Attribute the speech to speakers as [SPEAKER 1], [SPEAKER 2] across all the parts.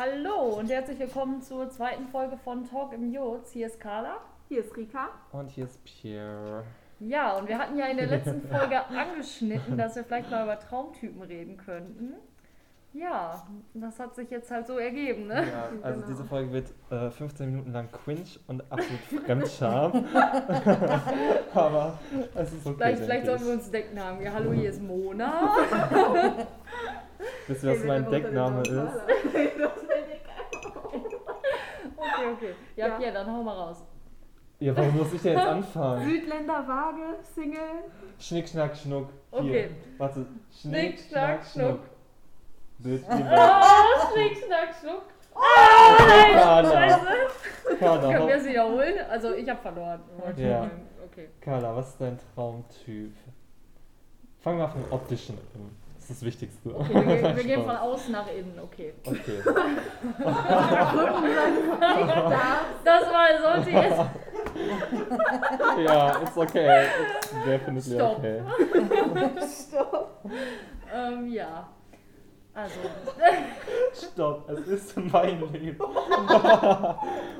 [SPEAKER 1] Hallo und herzlich willkommen zur zweiten Folge von Talk im Jutz. Hier ist Carla.
[SPEAKER 2] Hier ist Rika.
[SPEAKER 3] Und hier ist Pierre.
[SPEAKER 1] Ja, und wir hatten ja in der letzten Folge angeschnitten, dass wir vielleicht mal über Traumtypen reden könnten. Ja, das hat sich jetzt halt so ergeben, ne?
[SPEAKER 3] Ja, also
[SPEAKER 2] Genau.
[SPEAKER 3] diese Folge wird äh, 15 Minuten lang cringe und absolut Fremdscham. Aber es ist okay.
[SPEAKER 1] Vielleicht, vielleicht
[SPEAKER 3] denke
[SPEAKER 1] sollten wir uns Decknamen. Ja, hallo, hier ist Mona.
[SPEAKER 3] Wisst ihr, was mein Deckname ist?
[SPEAKER 1] Okay, okay. Ja,
[SPEAKER 2] Ja.
[SPEAKER 1] Pierre, dann hau mal raus.
[SPEAKER 3] Ja, warum muss ich denn jetzt anfangen?
[SPEAKER 2] Südländer Waage, Single.
[SPEAKER 3] Schnick, schnack, schnuck. Hier.
[SPEAKER 1] Okay.
[SPEAKER 3] Warte.
[SPEAKER 1] Schnick, schnack, schnuck.
[SPEAKER 3] Bild,
[SPEAKER 1] Oh, schnick, schnack, schnuck.
[SPEAKER 3] Ah,
[SPEAKER 1] Scheiße.
[SPEAKER 3] Carla.
[SPEAKER 1] Können
[SPEAKER 3] Carla,
[SPEAKER 1] wir es wiederholen? Also, ich habe verloren.
[SPEAKER 3] Ja.
[SPEAKER 1] Okay.
[SPEAKER 3] Carla, was ist dein Traumtyp? Fangen wir von dem optischen an. Das ist das Wichtigste.
[SPEAKER 1] Okay, wir, gehen- wir gehen von außen nach innen, okay.
[SPEAKER 3] Okay.
[SPEAKER 1] Das war, sollte jetzt.
[SPEAKER 3] Ja, it's okay. It's definitely
[SPEAKER 1] Stopp.
[SPEAKER 3] okay.
[SPEAKER 1] Ähm, ja. Also,
[SPEAKER 3] Stopp, es ist mein Leben.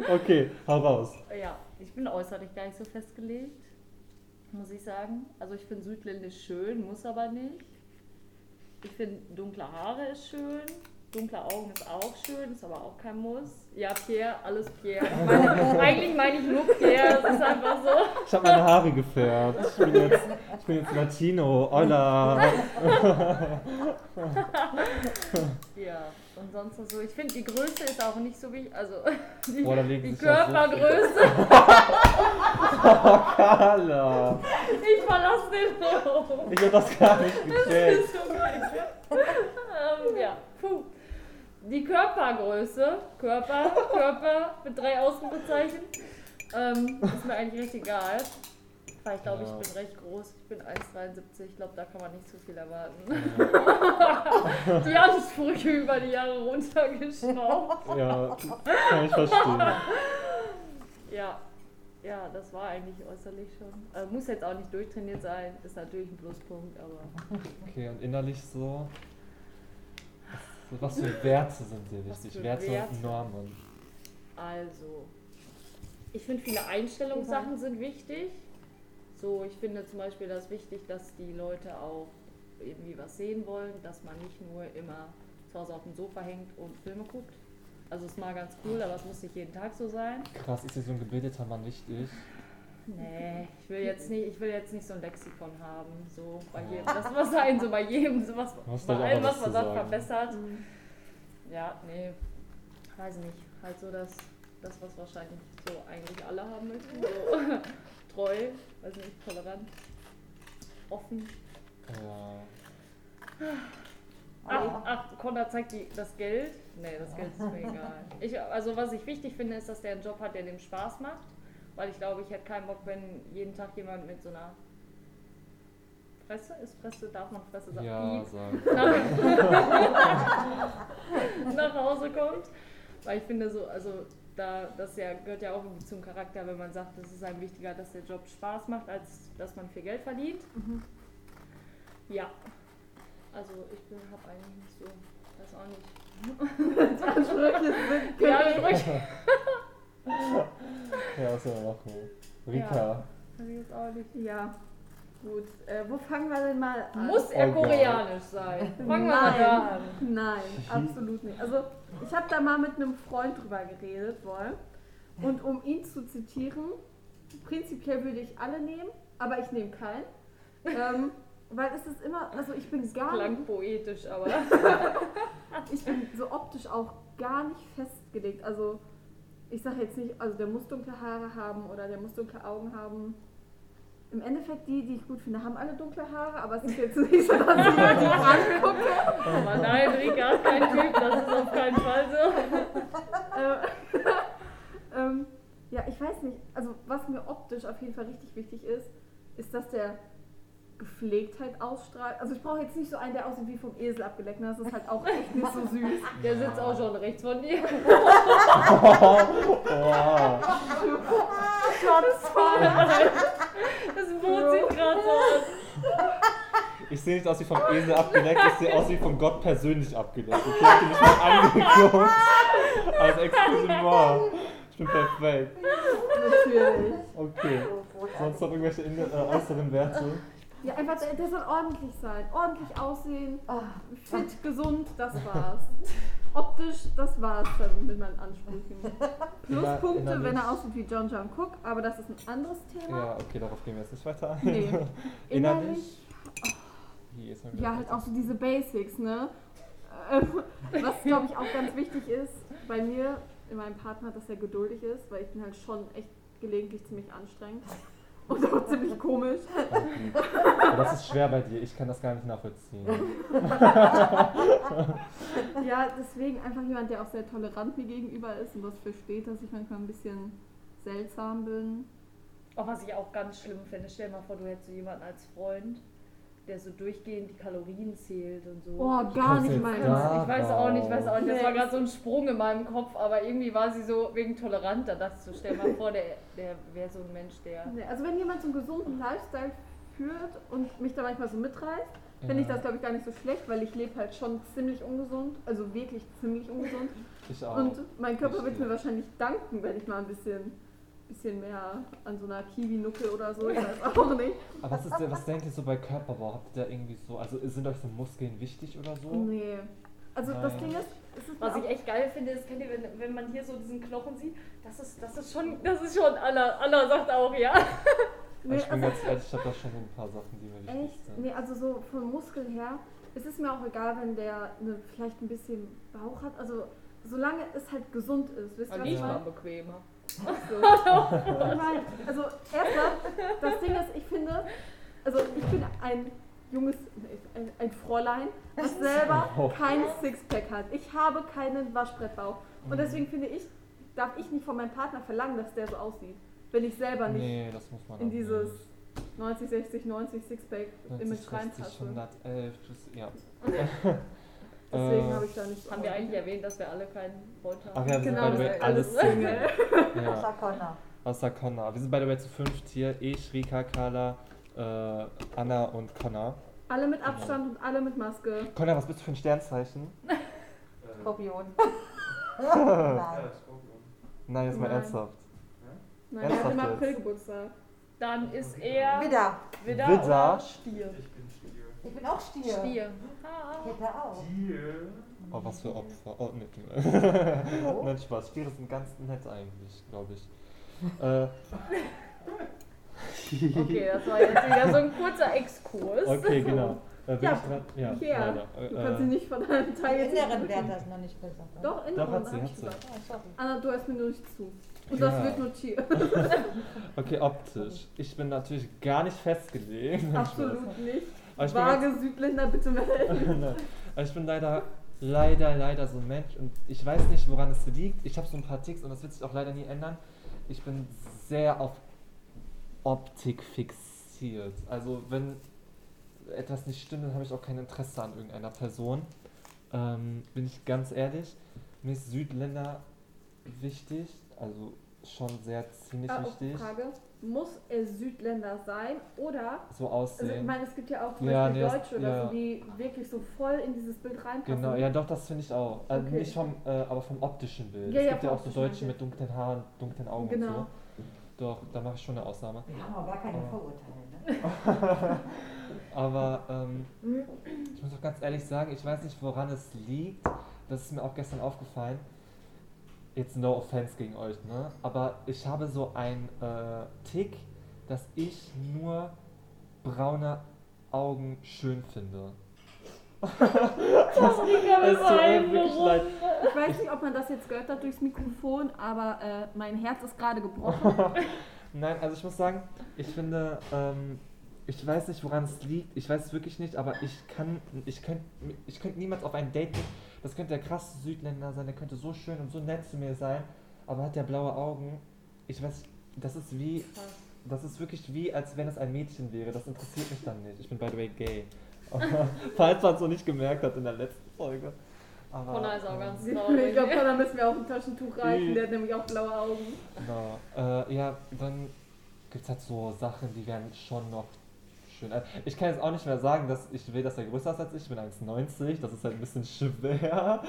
[SPEAKER 3] okay, hau raus.
[SPEAKER 1] ja, ich bin äußerlich gar nicht so festgelegt, muss ich sagen. Also, ich finde Südländisch schön, muss aber nicht. Ich finde dunkle Haare ist schön. Dunkle Augen ist auch schön, ist aber auch kein Muss. Ja, Pierre, alles Pierre. Meine, eigentlich meine ich nur Pierre, das ist einfach so.
[SPEAKER 3] Ich habe meine Haare gefärbt. Ich bin jetzt, ich bin jetzt Latino. Hola.
[SPEAKER 1] Ja, und sonst so. Ich finde, die Größe ist auch nicht so wichtig. Also, die,
[SPEAKER 3] Boah,
[SPEAKER 1] die Körpergröße.
[SPEAKER 3] Carla.
[SPEAKER 1] Ich verlasse den Raum.
[SPEAKER 3] Ich hab das gar nicht gekriegt.
[SPEAKER 1] ist okay. ähm, ja, puh. Die Körpergröße, Körper, Körper mit drei Ausrufezeichen, ähm, ist mir eigentlich recht egal. Weil ich glaube,
[SPEAKER 3] Ja.
[SPEAKER 1] ich bin recht groß. Ich bin 1,73. Ich glaube, da kann man nicht so viel erwarten. die Ansprüche über die Jahre runtergeschraubt.
[SPEAKER 3] Ja, kann ich verstehen.
[SPEAKER 1] Ja. Ja, das war eigentlich äußerlich schon. Äh, muss jetzt auch nicht durchtrainiert sein, ist natürlich ein Pluspunkt, aber
[SPEAKER 3] Okay, und innerlich so. Was, was für Werte sind dir wichtig? Werte,
[SPEAKER 1] Werte?
[SPEAKER 3] und Normen.
[SPEAKER 1] Also, ich finde viele Einstellungssachen sind wichtig. So, ich finde zum Beispiel das wichtig, dass die Leute auch irgendwie was sehen wollen, dass man nicht nur immer zu Hause auf dem Sofa hängt und Filme guckt. Also ist mal ganz cool, aber es muss nicht jeden Tag so sein.
[SPEAKER 3] Krass, ist dir so ein gebildeter Mann wichtig?
[SPEAKER 1] Nee, ich will jetzt nicht, ich will jetzt nicht so ein Lexikon haben. So bei jedem. Das muss sein, so bei jedem, so was, bei
[SPEAKER 3] halt
[SPEAKER 1] allem,
[SPEAKER 3] was
[SPEAKER 1] was man sagt, verbessert. Ja, nee, weiß nicht. Halt so das, das, was wahrscheinlich so eigentlich alle haben möchten. So treu, weiß nicht, tolerant, offen.
[SPEAKER 3] Ja.
[SPEAKER 1] Ach, ach Konrad zeigt die, das Geld. Nee, das Geld ist mir egal. Ich, also was ich wichtig finde, ist, dass der einen Job hat, der dem Spaß macht. Weil ich glaube, ich hätte keinen Bock, wenn jeden Tag jemand mit so einer Fresse ist Fresse, darf man Fresse sagen?
[SPEAKER 3] Ja, sagen.
[SPEAKER 1] nach, nach Hause kommt. Weil ich finde so, also da, das ja, gehört ja auch irgendwie zum Charakter, wenn man sagt, es ist einem wichtiger, dass der Job Spaß macht, als dass man viel Geld verdient. Ja. Also ich bin, hab eigentlich nicht so, weiß auch nicht.
[SPEAKER 2] Ansprüche sind
[SPEAKER 1] Ja, Ansprüche.
[SPEAKER 3] Ja, man machen? Rika.
[SPEAKER 1] Ja. Weiß ich jetzt auch nicht.
[SPEAKER 2] Ja, gut. Äh, wo fangen wir denn mal an?
[SPEAKER 1] Muss er
[SPEAKER 3] Oh
[SPEAKER 1] koreanisch sein? Fangen wir mal da an.
[SPEAKER 2] Nein, absolut nicht. Also, ich habe da mal mit einem Freund drüber geredet, wohl. Und um ihn zu zitieren, prinzipiell würde ich alle nehmen, aber ich nehme keinen. Ähm, weil es ist immer, also ich bin gar nicht,
[SPEAKER 1] Klang poetisch, aber.
[SPEAKER 2] ich bin so optisch auch gar nicht festgelegt. Also ich sage jetzt nicht, also der muss dunkle Haare haben oder der muss dunkle Augen haben. Im Endeffekt, die, die ich gut finde, haben alle dunkle Haare, aber es ist jetzt nicht so, dass ich mir die angucke.
[SPEAKER 1] Aber nein, Rika ist kein Typ, das ist auf keinen Fall so.
[SPEAKER 2] Äh, ähm, ja, ich weiß nicht. Also, was mir optisch auf jeden Fall richtig wichtig ist, ist, dass der Gepflegtheit ausstrahlt. Also, ich brauche jetzt nicht so einen, der aussieht wie vom Esel abgeleckt. ne? Das ist halt auch echt nicht so süß.
[SPEAKER 1] Der sitzt auch schon rechts von dir.
[SPEAKER 3] Wow.
[SPEAKER 1] Schatz, Das Boot sieht gerade so aus.
[SPEAKER 3] Ich sehe nicht aus wie vom Esel abgeleckt, ich sehe aus wie von Gott persönlich abgeleckt. Okay, habt ihr mich mal angeguckt? Also Excusez-moi. Ich bin perfekt.
[SPEAKER 2] Natürlich.
[SPEAKER 3] Okay. Sonst noch irgendwelche in, äh, äußeren Werte?
[SPEAKER 2] Ja, einfach, der, der soll ordentlich sein. Ordentlich aussehen,
[SPEAKER 4] Ah,
[SPEAKER 2] fit, gesund, das war's. Optisch, das war's dann mit meinen Ansprüchen. Pluspunkte,
[SPEAKER 3] innerlich-
[SPEAKER 2] wenn er aussieht wie John John Cook, aber das ist ein anderes Thema.
[SPEAKER 3] Ja, okay, darauf gehen wir jetzt nicht weiter ein.
[SPEAKER 2] Nee.
[SPEAKER 3] Innerlich? Wie ist man
[SPEAKER 2] Ja, halt auch so diese Basics, ne? Ähm, Was, glaube ich, auch ganz wichtig ist bei mir, in meinem Partner, dass er geduldig ist, weil ich bin halt schon echt gelegentlich ziemlich anstrengend. Und auch ziemlich komisch.
[SPEAKER 3] Okay. Aber das ist schwer bei dir, ich kann das gar nicht nachvollziehen.
[SPEAKER 2] Ja, deswegen einfach jemand, der auch sehr tolerant mir gegenüber ist und das versteht, dass ich manchmal ein bisschen seltsam bin.
[SPEAKER 1] Auch was ich auch ganz schlimm finde, stell dir mal vor, du hättest so jemanden als Freund, der so durchgehend die Kalorien zählt und so.
[SPEAKER 2] Oh,
[SPEAKER 3] kommst
[SPEAKER 2] gar nicht
[SPEAKER 3] da?
[SPEAKER 1] ich weiß auch nicht, ich weiß auch nicht. Das war gerade so ein Sprung in meinem Kopf, aber irgendwie war sie so wegen tolerant. Da dachte ich so, stell dir mal vor, der, der wäre so ein Mensch, der.
[SPEAKER 2] Nee, also wenn jemand so einen gesunden Lifestyle führt und mich da manchmal so mitreißt, finde ich
[SPEAKER 3] Ja.
[SPEAKER 2] das glaube ich gar nicht so schlecht, weil ich lebe halt schon ziemlich ungesund, also wirklich ziemlich ungesund.
[SPEAKER 3] Ich auch.
[SPEAKER 2] Und mein Körper wird mir wahrscheinlich danken, wenn ich mal ein bisschen, bisschen mehr an so einer Kiwi-Nuckel oder so, ich weiß auch nicht.
[SPEAKER 3] Aber was, ist der, was denkt ihr so bei Körperbau? Habt ihr da irgendwie so, also sind euch so Muskeln wichtig oder so?
[SPEAKER 2] Nee. Also das
[SPEAKER 3] Nein.
[SPEAKER 2] Ding ist, es ist
[SPEAKER 1] Was ich echt geil finde, ist, kennt ihr, wenn, wenn man hier so diesen Knochen sieht, das ist, das ist schon, das ist schon, Anna, Anna sagt auch, ja.
[SPEAKER 2] Nee,
[SPEAKER 3] ich bin
[SPEAKER 2] also,
[SPEAKER 3] ganz ehrlich, ich habe da schon so ein paar Sachen, die mir wichtig
[SPEAKER 2] echt,
[SPEAKER 3] sind.
[SPEAKER 2] nee, also so von Muskeln her, es ist mir auch egal, wenn der eine, vielleicht ein bisschen Bauch hat, also solange es halt gesund ist, wisst ihr, was ich meine?
[SPEAKER 1] bequemer.
[SPEAKER 2] So. Ich meine, also erstmal, das Ding ist, ich finde, also ich bin ein junges, ein, ein Fräulein, das selber kein Sixpack hat. Ich habe keinen Waschbrettbauch. Und
[SPEAKER 3] Mhm.
[SPEAKER 2] deswegen finde ich, darf ich nicht von meinem Partner verlangen, dass der so aussieht. Wenn ich selber nicht
[SPEAKER 3] Nee,
[SPEAKER 2] in dieses
[SPEAKER 3] nicht.
[SPEAKER 2] 90, 60, 90 Sixpack
[SPEAKER 3] 90,
[SPEAKER 2] Image
[SPEAKER 3] 60,
[SPEAKER 2] reinpasse.
[SPEAKER 3] 111, tschüss, ja.
[SPEAKER 2] Deswegen
[SPEAKER 3] Äh,
[SPEAKER 2] habe ich da nicht
[SPEAKER 1] Haben wir eigentlich erwähnt, dass wir alle keinen Freund haben?
[SPEAKER 3] Ach ja, wir sind
[SPEAKER 2] Genau,
[SPEAKER 3] by the way
[SPEAKER 2] das-
[SPEAKER 3] alle
[SPEAKER 2] alles
[SPEAKER 3] Single. Ja,
[SPEAKER 4] außer Connor.
[SPEAKER 3] außer Connor. Wir sind by the way zu fünft hier. Ich, Rika, Carla, äh, Anna und Connor.
[SPEAKER 2] Alle mit Abstand und alle mit Maske.
[SPEAKER 3] Connor, was bist du für ein Sternzeichen?
[SPEAKER 4] Skorpion. Nein.
[SPEAKER 3] Nein, jetzt mal
[SPEAKER 2] Nein.
[SPEAKER 3] ernsthaft.
[SPEAKER 2] Nein, er hat im? April Geburtstag.
[SPEAKER 1] Dann ist er
[SPEAKER 4] Widder.
[SPEAKER 1] Widder,
[SPEAKER 3] Widder.
[SPEAKER 1] Stier.
[SPEAKER 4] Ich bin auch Stier.
[SPEAKER 1] Stier. Ah.
[SPEAKER 4] Peter auch.
[SPEAKER 3] Oh, was für Opfer. Oh, nee.
[SPEAKER 4] Oh.
[SPEAKER 3] Nein, Spaß. Stiere sind ganz nett eigentlich, glaube ich. Äh,
[SPEAKER 1] Okay, das war jetzt wieder so ein kurzer Exkurs.
[SPEAKER 3] okay, genau. Äh, bin
[SPEAKER 2] Ja,
[SPEAKER 3] ich dran? Ja,
[SPEAKER 2] Ikea.
[SPEAKER 3] leider.
[SPEAKER 2] Du
[SPEAKER 3] Äh,
[SPEAKER 2] kannst sie nicht von deinem Teil jetzt
[SPEAKER 4] Inneren Wert hast du noch nicht gesagt. oder?
[SPEAKER 2] Doch, inneren
[SPEAKER 3] hat sie,
[SPEAKER 2] hab
[SPEAKER 3] hat
[SPEAKER 2] ich
[SPEAKER 3] sie.
[SPEAKER 2] gesagt.
[SPEAKER 4] Oh, sorry.
[SPEAKER 2] Anna, du hörst mir nur nicht zu. Und
[SPEAKER 3] Ja.
[SPEAKER 2] das wird notiert.
[SPEAKER 3] Okay, optisch. Ich bin natürlich gar nicht festgelegt.
[SPEAKER 2] Absolut nicht.
[SPEAKER 3] Aber ich bin
[SPEAKER 2] Vage Südländer, bitte melden.
[SPEAKER 3] Aber ich bin leider, leider, leider so ein Mensch und ich weiß nicht, woran es liegt. Ich habe so ein paar Ticks und das wird sich auch leider nie ändern. Ich bin sehr auf Optik fixiert. Also wenn etwas nicht stimmt, dann habe ich auch kein Interesse an irgendeiner Person. Ähm, bin ich ganz ehrlich. Mir ist Südländer wichtig, also schon sehr ziemlich
[SPEAKER 2] Ah, oh,
[SPEAKER 3] wichtig.
[SPEAKER 2] Frage. Muss er Südländer sein oder
[SPEAKER 3] So
[SPEAKER 2] Also ich
[SPEAKER 3] aussehen.
[SPEAKER 2] meine, es gibt ja auch zum
[SPEAKER 3] Ja,
[SPEAKER 2] Beispiel
[SPEAKER 3] nee, das-
[SPEAKER 2] Deutsche oder
[SPEAKER 3] ja.
[SPEAKER 2] so, die wirklich so voll in dieses Bild reinpassen.
[SPEAKER 3] Genau, ja doch, das finde ich auch. Also
[SPEAKER 2] Okay.
[SPEAKER 3] nicht vom, äh, aber vom optischen Bild.
[SPEAKER 2] Ja,
[SPEAKER 3] es
[SPEAKER 2] ja,
[SPEAKER 3] gibt ja auch so Deutsche mit dunklen Haaren, dunklen Augen und
[SPEAKER 2] Genau.
[SPEAKER 3] so. Doch, da mache ich schon eine Ausnahme.
[SPEAKER 4] Wir haben aber gar keine. Vorurteile. Ne?
[SPEAKER 3] Aber ähm, ich muss auch ganz ehrlich sagen, ich weiß nicht, woran es liegt. Das ist mir auch gestern aufgefallen. Jetzt no offense gegen euch, ne? Aber ich habe so ein äh, Tick, dass ich nur braune Augen schön finde.
[SPEAKER 1] Das
[SPEAKER 3] mir wirklich
[SPEAKER 1] rum.
[SPEAKER 3] leid.
[SPEAKER 2] Ich weiß nicht, ob man das jetzt gehört hat durchs Mikrofon, aber äh, mein Herz ist gerade gebrochen.
[SPEAKER 3] Nein, also ich muss sagen, ich finde, ähm, ich weiß nicht, woran es liegt. Ich weiß es wirklich nicht, aber ich kann, ich könnte, ich könnte niemals auf ein Date gehen. Das könnte der krasse Südländer sein, der könnte so schön und so nett zu mir sein, aber hat der blaue Augen. Ich weiß, das ist wie, das ist wirklich wie, als wenn es ein Mädchen wäre. Das interessiert mich dann nicht. Ich bin by the way gay. Falls man es so nicht gemerkt hat in der letzten Folge. Aber,
[SPEAKER 1] Connor ist auch
[SPEAKER 3] ähm,
[SPEAKER 1] ganz
[SPEAKER 2] ich
[SPEAKER 1] traurig.
[SPEAKER 2] glaube, da müssen wir auch ein Taschentuch reichen, der hat nämlich auch blaue Augen.
[SPEAKER 3] Genau. Äh, ja, dann gibt es halt so Sachen, die werden schon noch schön. Ich kann jetzt auch nicht mehr sagen, dass ich will, dass er größer ist als ich. Ich bin 1,90. Das ist halt ein bisschen schwer.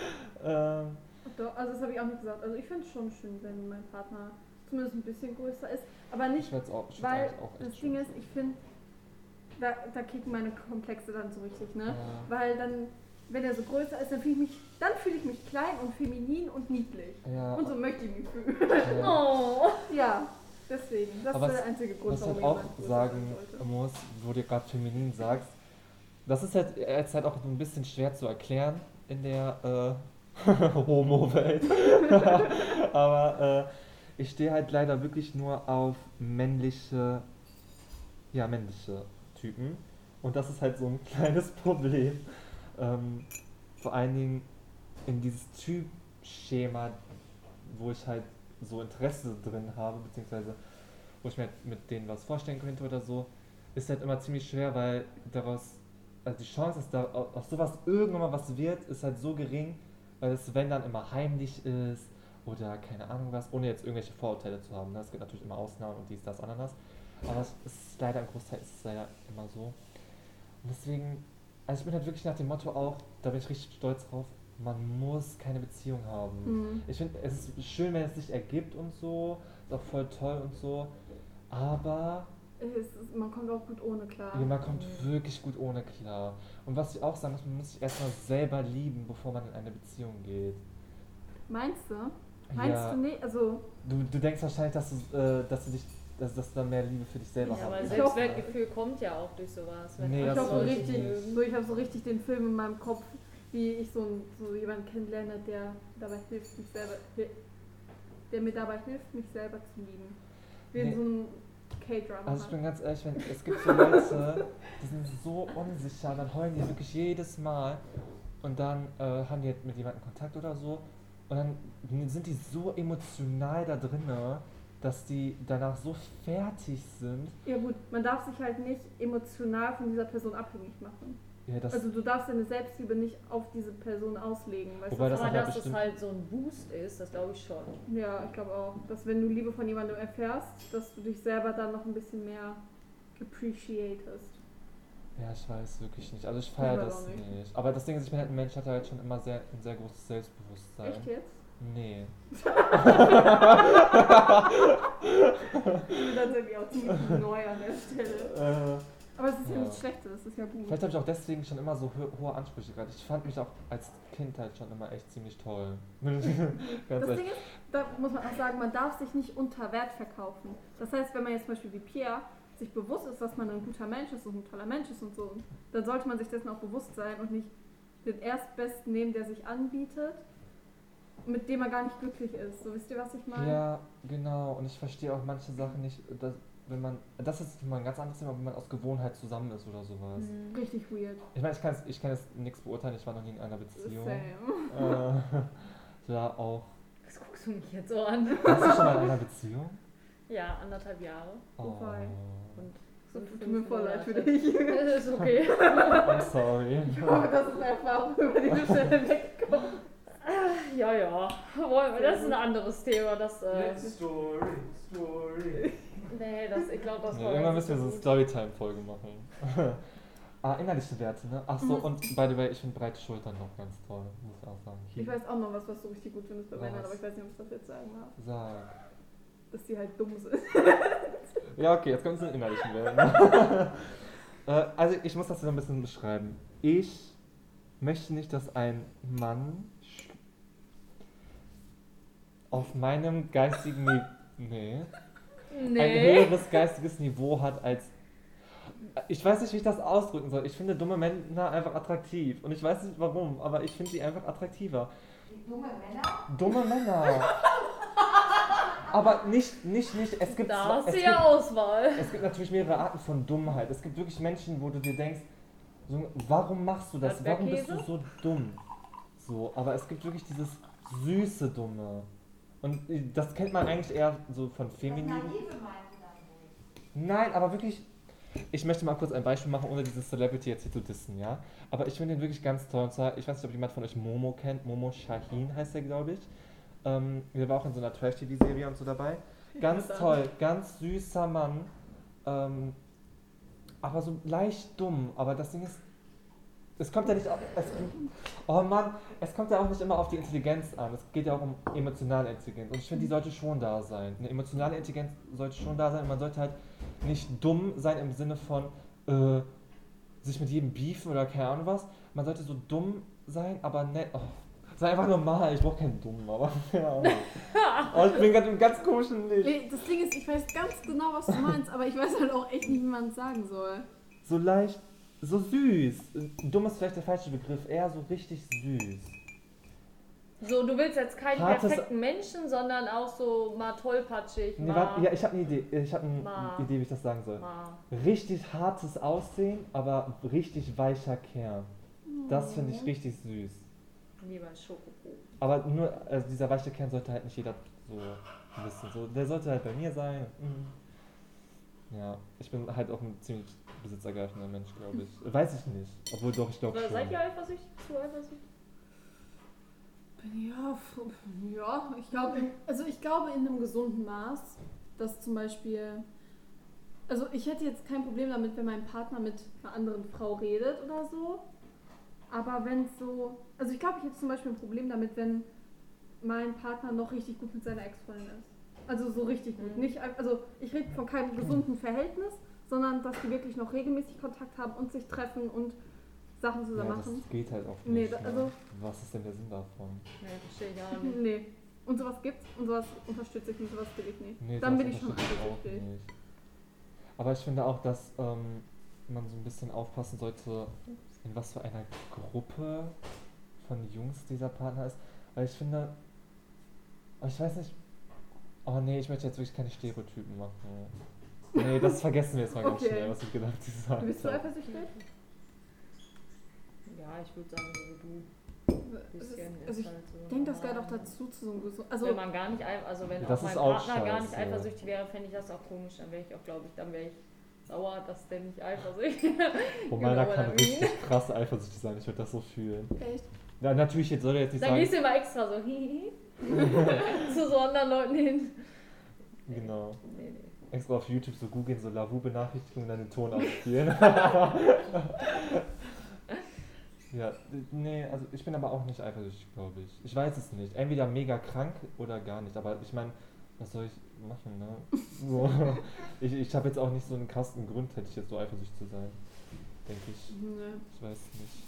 [SPEAKER 3] Ähm,
[SPEAKER 2] Doch, also das habe ich auch nicht gesagt. Also ich finde es schon schön, wenn mein Partner zumindest ein bisschen größer ist. Aber nicht,
[SPEAKER 3] Ich auch, ich
[SPEAKER 2] weil
[SPEAKER 3] auch
[SPEAKER 2] das Ding ist, ich finde, da, da kicken meine Komplexe dann so richtig, ne?
[SPEAKER 3] Ja.
[SPEAKER 2] Weil dann, wenn er so größer ist, dann fühle ich mich, dann fühle ich mich klein und feminin und niedlich.
[SPEAKER 3] Ja,
[SPEAKER 2] Und so möchte ich mich fühlen.
[SPEAKER 3] ja.
[SPEAKER 1] Oh.
[SPEAKER 2] ja, deswegen. Das
[SPEAKER 3] Aber
[SPEAKER 2] ist der einzige Grund,
[SPEAKER 3] Was ich
[SPEAKER 2] warum
[SPEAKER 3] halt auch sagen muss, wo du gerade feminin sagst, das ist halt jetzt halt auch ein bisschen schwer zu erklären in der äh, Homo-Welt. Aber äh, ich stehe halt leider wirklich nur auf männliche, ja, männliche Typen. Und das ist halt so ein kleines Problem. Ähm, vor allen Dingen in dieses Typschema, wo ich halt so Interesse drin habe, beziehungsweise wo ich mir halt mit denen was vorstellen könnte oder so, ist halt immer ziemlich schwer, weil daraus, also die Chance, dass da au- aus sowas irgendwann mal was wird, ist halt so gering, weil es, wenn dann immer heimlich ist oder keine Ahnung was, ohne jetzt irgendwelche Vorurteile zu haben. Ne? Es gibt natürlich immer Ausnahmen und dies, das, Ananas, aber es ist leider im Großteil ist es leider immer so. Und deswegen, also ich bin halt wirklich nach dem Motto auch, da bin ich richtig stolz drauf, man muss keine Beziehung haben.
[SPEAKER 2] Mhm.
[SPEAKER 3] Ich finde, es ist schön, wenn es sich ergibt und so, ist auch voll toll und so, aber
[SPEAKER 2] Es ist, man kommt auch gut ohne klar.
[SPEAKER 3] ja, man kommt wirklich gut ohne klar. Und was ich auch sagen muss, man muss sich erstmal selber lieben, bevor man in eine Beziehung geht.
[SPEAKER 2] Meinst du? Meinst
[SPEAKER 3] ja,
[SPEAKER 2] du nicht? Also,
[SPEAKER 3] du, du denkst wahrscheinlich, dass du, äh, dass du dich, dass, dass du dann mehr Liebe für dich selber
[SPEAKER 1] Ja,
[SPEAKER 3] haben
[SPEAKER 1] aber. Selbstwertgefühl kommt ja auch durch sowas.
[SPEAKER 3] Nee,
[SPEAKER 2] ich habe so richtig, so, ich habe so richtig den Film in meinem Kopf, wie ich so, ein, so jemanden kennenlerne, der dabei hilft, mich selber, der mir dabei hilft, mich selber zu lieben. Wie in
[SPEAKER 3] Nee.
[SPEAKER 2] so einem K-Drama.
[SPEAKER 3] Also ich bin ganz ehrlich, wenn, es gibt so Leute, die sind so unsicher, dann heulen die wirklich jedes Mal und dann äh, haben die halt mit jemandem Kontakt oder so und dann sind die so emotional da drinne, dass die danach so fertig sind.
[SPEAKER 2] ja gut, man darf sich halt nicht emotional von dieser Person abhängig machen.
[SPEAKER 3] Ja, das,
[SPEAKER 2] Also du darfst deine Selbstliebe nicht auf diese Person auslegen. Weißt
[SPEAKER 3] Wobei
[SPEAKER 2] du?
[SPEAKER 3] das
[SPEAKER 1] aber dass es
[SPEAKER 3] bestimmt-
[SPEAKER 1] halt so ein Boost ist, das glaube ich schon.
[SPEAKER 2] Ja, ich glaube auch, dass wenn du Liebe von jemandem erfährst, dass du dich selber dann noch ein bisschen mehr appreciatest.
[SPEAKER 3] ja, ich weiß wirklich nicht. Also ich feiere das
[SPEAKER 2] nicht.
[SPEAKER 3] nicht. Aber das Ding ist, ich bin halt ein Mensch, der hat halt schon immer sehr, ein sehr großes Selbstbewusstsein.
[SPEAKER 2] Echt jetzt?
[SPEAKER 3] Nee.
[SPEAKER 2] Ich bin tatsächlich auch ziemlich neu an der Stelle.
[SPEAKER 3] Äh,
[SPEAKER 2] Aber es ist ja,
[SPEAKER 3] Ja.
[SPEAKER 2] nichts Schlechtes, das ist ja gut.
[SPEAKER 3] Vielleicht habe ich auch deswegen schon immer so ho hohe Ansprüche gehabt. Ich fand mich auch als Kind halt schon immer echt ziemlich toll.
[SPEAKER 2] Das. Ding ist, da muss man auch sagen, man darf sich nicht unter Wert verkaufen. Das heißt, wenn man jetzt zum Beispiel wie Pierre sich bewusst ist, dass man ein guter Mensch ist und ein toller Mensch ist und so, dann sollte man sich dessen auch bewusst sein und nicht den Erstbesten nehmen, der sich anbietet, mit dem man gar nicht glücklich ist. So wisst ihr, was ich meine?
[SPEAKER 3] Ja, genau. Und ich verstehe auch manche Sachen nicht, dass, wenn man, das ist mal ein ganz anderes Thema, wenn man aus Gewohnheit zusammen ist oder sowas.
[SPEAKER 1] Mhm.
[SPEAKER 2] Richtig weird.
[SPEAKER 3] Ich meine, ich kann, ich kann jetzt nichts beurteilen, ich war noch nie in einer Beziehung.
[SPEAKER 2] Same.
[SPEAKER 3] Äh, ja, auch.
[SPEAKER 1] Was guckst du mich jetzt so an?
[SPEAKER 3] Warst du schon mal in einer Beziehung?
[SPEAKER 1] Ja, anderthalb Jahre.
[SPEAKER 3] Oh.
[SPEAKER 1] Und
[SPEAKER 2] So, tut mir voll leid für dich.
[SPEAKER 1] Das ist okay.
[SPEAKER 3] I'm sorry.
[SPEAKER 2] Ich hoffe, das ist eine Erfahrung, über die du schnell wegkommst.
[SPEAKER 1] Ja, ja. Wollen wir- Das ist ein anderes Thema. Das, äh,
[SPEAKER 3] Story, Story.
[SPEAKER 1] nee, das, ich glaube, das
[SPEAKER 3] Ja,
[SPEAKER 1] war
[SPEAKER 3] irgendwann müssen wir so eine. Storytime-Folge machen. ah, innerliche Werte, ne? Ach so,
[SPEAKER 2] Mhm.
[SPEAKER 3] und by the way, ich finde breite Schultern noch ganz toll, muss ich auch sagen.
[SPEAKER 2] Ich weiß auch noch was, was du richtig gut findest bei? Männern, aber ich weiß nicht, ob ich das jetzt sagen darf.
[SPEAKER 3] Sag.
[SPEAKER 2] Dass die halt dumm sind.
[SPEAKER 3] Ja, okay, jetzt kommt es in den innerlichen Welten. äh, also, ich muss das so ein bisschen beschreiben. Ich möchte nicht, dass ein Mann auf meinem geistigen Niveau. Nee. ein höheres geistiges Niveau hat als. Ich weiß nicht, wie ich das ausdrücken soll. Ich finde dumme Männer einfach attraktiv. Und ich weiß nicht warum, aber ich finde sie einfach attraktiver.
[SPEAKER 4] Die dumme Männer?
[SPEAKER 3] Dumme Männer. aber nicht, nicht, nicht. Es gibt,
[SPEAKER 1] Da hast
[SPEAKER 3] es,
[SPEAKER 1] du
[SPEAKER 3] gibt
[SPEAKER 1] ja Auswahl.
[SPEAKER 3] es gibt natürlich mehrere Arten von Dummheit. Es gibt wirklich Menschen, wo du dir denkst, so, warum machst du das? Warum bist du so dumm? So, aber es gibt wirklich dieses süße Dumme. Und das kennt man eigentlich eher so von Feminin. Nein, aber wirklich. Ich möchte mal kurz ein Beispiel machen, ohne dieses Celebrity jetzt hier zu dissen, ja. Aber ich finde ihn wirklich ganz toll. Und zwar, ich weiß nicht, ob jemand von euch Momo kennt. Momo Shahin heißt er, glaube ich. Ähm, der war auch in so einer Trash-TV-Serie und so dabei. Ganz toll, ganz süßer Mann. Ähm, aber so leicht dumm. Aber das Ding ist, es kommt ja nicht auf. Es, oh Mann, es kommt ja auch nicht immer auf die Intelligenz an. Es geht ja auch um emotionale Intelligenz. Und ich finde, die sollte schon da sein. Eine emotionale Intelligenz sollte schon da sein. Und man sollte halt nicht dumm sein im Sinne von äh, sich mit jedem beefen oder keine Ahnung was. Man sollte so dumm sein, aber nett. Oh, sei einfach normal. Ich brauche keinen dummen, aber Ahnung. Oh, ich bin gerade im ganz komischen Licht.
[SPEAKER 2] Nee, das Ding ist, ich weiß ganz genau, was du meinst, aber ich weiß halt auch echt nicht, wie man es sagen soll.
[SPEAKER 3] So leicht, so süß. Dumm ist vielleicht der falsche Begriff. Eher so richtig süß.
[SPEAKER 1] So, du willst jetzt keinen
[SPEAKER 3] Hartes-
[SPEAKER 1] perfekten Menschen, sondern auch so mal tollpatschig.
[SPEAKER 3] Nee, warte, ja, ich habe eine Idee. Ich habe eine
[SPEAKER 1] Ma.
[SPEAKER 3] Idee, wie ich das sagen soll.
[SPEAKER 1] mal.
[SPEAKER 3] Richtig hartes Aussehen, aber richtig weicher Kern. Das finde ich richtig süß.
[SPEAKER 1] Lieber Schokokuchen.
[SPEAKER 3] Aber nur, also dieser weiche Kern sollte halt nicht jeder so wissen. So, der sollte halt bei mir sein. Mhm. Ja, ich bin halt auch ein ziemlich besitzergreifender Mensch, glaube ich. Weiß ich nicht. Obwohl doch, ich glaube
[SPEAKER 1] Oder
[SPEAKER 3] schon.
[SPEAKER 1] seid ihr eifersüchtig? Zu eifersüchtig?
[SPEAKER 2] Ja, ja, ich glaube, also ich glaube in einem gesunden Maß, dass zum Beispiel, also ich hätte jetzt kein Problem damit, wenn mein Partner mit einer anderen Frau redet oder so, aber wenn es so, also ich glaube, ich hätte zum Beispiel ein Problem damit, wenn mein Partner noch richtig gut mit seiner Ex-Freundin ist. Also so richtig gut.
[SPEAKER 1] Mhm.
[SPEAKER 2] Nicht, also ich rede von keinem gesunden Verhältnis, sondern dass die wirklich noch regelmäßig Kontakt haben und sich treffen und Sachen zusammen
[SPEAKER 3] ja,
[SPEAKER 2] machen.
[SPEAKER 3] das geht halt auch
[SPEAKER 2] Nee,
[SPEAKER 3] nicht.
[SPEAKER 2] da-
[SPEAKER 3] ne?
[SPEAKER 2] also-
[SPEAKER 3] Was ist denn der Sinn davon?
[SPEAKER 1] Nee, verstehe ich auch nicht.
[SPEAKER 2] Nee. Und sowas gibt's und sowas unterstütze ich nicht, sowas will ich nicht.
[SPEAKER 3] Nee,
[SPEAKER 2] Dann bin ich schon eifersüchtig.
[SPEAKER 3] nicht. Aber ich finde auch, dass ähm, man so ein bisschen aufpassen sollte, in was für einer Gruppe von Jungs dieser Partner ist. Weil ich finde, ich weiß nicht, oh nee, ich möchte jetzt wirklich keine Stereotypen machen. Nee, das vergessen wir jetzt mal ganz
[SPEAKER 2] Okay.
[SPEAKER 3] schnell, was ich gedacht habe.
[SPEAKER 2] Bist du eifersüchtig?
[SPEAKER 1] Ja, ich würde sagen, so wie du.
[SPEAKER 2] Ist-
[SPEAKER 1] Bisschen
[SPEAKER 2] Also
[SPEAKER 1] ist
[SPEAKER 2] ich
[SPEAKER 1] halt so
[SPEAKER 2] denke, das gehört auch dazu zu so einem gesunden. Also
[SPEAKER 1] wenn man gar nicht, also wenn
[SPEAKER 3] Das
[SPEAKER 1] auch mein
[SPEAKER 3] ist auch
[SPEAKER 1] Partner gar nicht eifersüchtig wäre, fände ich das auch komisch. Dann wäre ich auch, glaube ich, dann wäre ich sauer, dass der nicht eifersüchtig
[SPEAKER 3] Wo
[SPEAKER 1] Genau,
[SPEAKER 3] meiner
[SPEAKER 1] oder
[SPEAKER 3] kann
[SPEAKER 1] wie?
[SPEAKER 3] richtig krass eifersüchtig sein, ich würde das so fühlen.
[SPEAKER 2] echt.
[SPEAKER 3] Ja, natürlich, jetzt soll er jetzt nicht
[SPEAKER 1] Dann
[SPEAKER 3] sagen.
[SPEAKER 1] gehst du immer extra so hihi zu so anderen Leuten hin.
[SPEAKER 3] Genau.
[SPEAKER 1] Nee, nee.
[SPEAKER 3] Extra auf YouTube so googeln, so Lavu-Benachrichtigungen, dann den Ton abspielen. ja, nee, also ich bin aber auch nicht eifersüchtig, glaube ich. Ich weiß es nicht. Entweder mega krank oder gar nicht. Aber ich meine, was soll ich machen, ne? So. Ich, ich habe jetzt auch nicht so einen krassen Grund, hätte ich jetzt so eifersüchtig zu sein. Denke ich.
[SPEAKER 2] Nee.
[SPEAKER 3] Ich weiß nicht.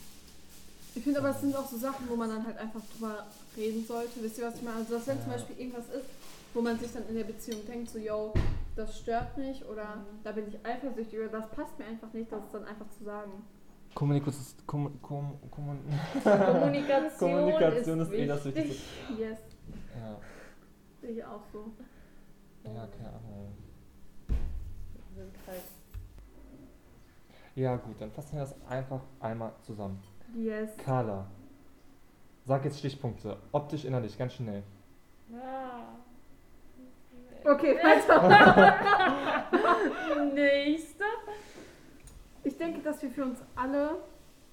[SPEAKER 2] Ich finde aber, es sind auch so Sachen, wo man dann halt einfach drüber reden sollte. Wisst ihr, was ich meine? Also, dass wenn zum
[SPEAKER 3] Ja.
[SPEAKER 2] Beispiel irgendwas ist, wo man sich dann in der Beziehung denkt, so, yo, das stört mich oder da bin ich eifersüchtig oder das passt mir einfach nicht, das dann einfach zu sagen.
[SPEAKER 3] Kommunikation, kom, kom, kommun
[SPEAKER 1] Kommunikation,
[SPEAKER 3] Kommunikation
[SPEAKER 1] ist,
[SPEAKER 3] ist eh das
[SPEAKER 1] wichtig.
[SPEAKER 3] Wichtigste.
[SPEAKER 2] Yes,
[SPEAKER 3] Ja,
[SPEAKER 2] sehe ich auch so.
[SPEAKER 3] ja, keine Ahnung.
[SPEAKER 1] Sind halt
[SPEAKER 3] Ja, gut, dann fassen wir das einfach einmal zusammen.
[SPEAKER 2] Yes.
[SPEAKER 3] Carla, sag jetzt Stichpunkte. Optisch, innerlich, ganz schnell.
[SPEAKER 1] Ah.
[SPEAKER 2] Okay, weiter.
[SPEAKER 1] Nächste.
[SPEAKER 2] Ich denke, dass wir für uns alle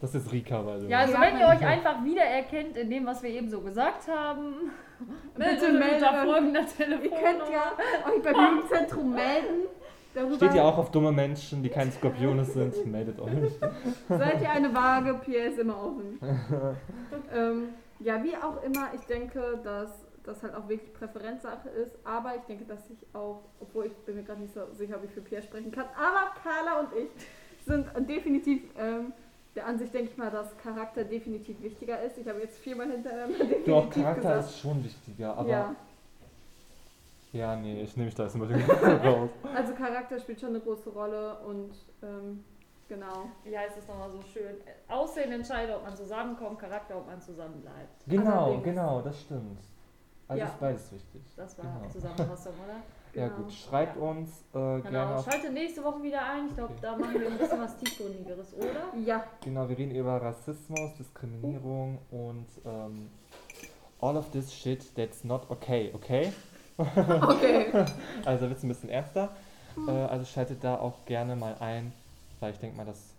[SPEAKER 3] Das ist Rika, weil du.
[SPEAKER 1] Ja, also
[SPEAKER 2] Ja.
[SPEAKER 1] wenn ihr euch einfach wiedererkennt in dem, was wir eben so gesagt haben, meldet
[SPEAKER 2] Bitte meldet
[SPEAKER 1] folgender
[SPEAKER 2] Ihr
[SPEAKER 1] Telefonnummer.
[SPEAKER 2] könnt ja euch beim Jugendzentrum melden. Darüber
[SPEAKER 3] Steht ihr auch auf dumme Menschen, die keine Skorpione sind? Meldet euch.
[SPEAKER 2] Seid ihr eine Waage, PS immer offen. ähm, ja, wie auch immer, ich denke, dass das halt auch wirklich Präferenzsache ist, aber ich denke, dass ich auch, obwohl ich bin mir gerade nicht so sicher, ob ich für Pierre sprechen kann, aber Carla und ich sind definitiv ähm, der Ansicht, denke ich mal, dass Charakter definitiv wichtiger ist. Ich habe jetzt viermal hintereinander definitiv
[SPEAKER 3] Doch, Charakter
[SPEAKER 2] gesagt.
[SPEAKER 3] ist schon wichtiger, aber.
[SPEAKER 2] ja,
[SPEAKER 3] Ja, nee, ich nehme mich da jetzt mal raus.
[SPEAKER 2] also Charakter spielt schon eine große Rolle und ähm, genau.
[SPEAKER 1] Wie heißt es nochmal so schön? Aussehen entscheidet, ob man zusammenkommt, Charakter, ob man zusammen bleibt.
[SPEAKER 3] Genau,
[SPEAKER 2] Allerdings.
[SPEAKER 3] genau, das stimmt. Also
[SPEAKER 2] Ja.
[SPEAKER 3] ist beides wichtig.
[SPEAKER 1] Das war
[SPEAKER 3] Genau.
[SPEAKER 1] Zusammenfassung, oder?
[SPEAKER 3] Ja
[SPEAKER 2] Genau.
[SPEAKER 3] gut, schreibt uns äh, gerne
[SPEAKER 1] Genau.
[SPEAKER 3] auf.
[SPEAKER 1] Schalte nächste Woche wieder ein. Ich glaube,
[SPEAKER 3] Okay.
[SPEAKER 1] da machen wir ein bisschen was tiefgründigeres, oder?
[SPEAKER 2] Ja,
[SPEAKER 3] Genau, wir reden über Rassismus, Diskriminierung und ähm, all of this shit that's not okay, okay?
[SPEAKER 2] okay.
[SPEAKER 3] Also wird es ein bisschen ernster. Äh, also schaltet da auch gerne mal ein, weil ich denke mal, das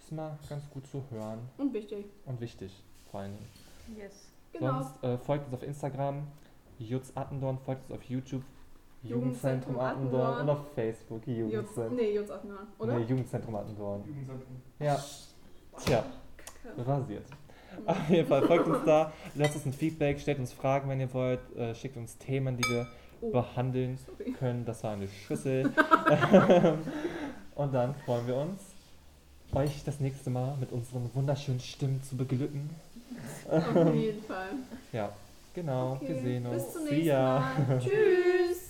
[SPEAKER 3] ist mal ganz gut zu hören
[SPEAKER 2] Und wichtig.
[SPEAKER 3] und wichtig vor allen Dingen.
[SPEAKER 1] Yes.
[SPEAKER 2] Genau.
[SPEAKER 3] Sonst äh, folgt uns auf Instagram, Jutz Attendorn, folgt uns auf YouTube,
[SPEAKER 2] Jugendzentrum
[SPEAKER 3] Jugendzentrum Attendorn
[SPEAKER 2] Attendorn.
[SPEAKER 3] und auf Facebook,
[SPEAKER 2] Jutz,
[SPEAKER 3] Jugendzentrum.
[SPEAKER 2] nee, Jutz Attendorn, oder?
[SPEAKER 3] Nee, Jugendzentrum Attendorn.
[SPEAKER 5] Jugendzentrum.
[SPEAKER 3] Ja. Tja, rasiert. Auf jeden Fall folgt uns da, lasst uns ein Feedback, stellt uns Fragen, wenn ihr wollt, äh, schickt uns Themen, die wir
[SPEAKER 2] Oh,
[SPEAKER 3] behandeln
[SPEAKER 2] sorry.
[SPEAKER 3] können. Das war eine Schüssel. Und dann freuen wir uns, euch das nächste Mal mit unseren wunderschönen Stimmen zu beglücken.
[SPEAKER 2] Auf jeden Fall.
[SPEAKER 3] Ja, genau.
[SPEAKER 2] Okay,
[SPEAKER 3] Wir sehen uns.
[SPEAKER 2] Bis zum nächsten. Mal. Tschüss.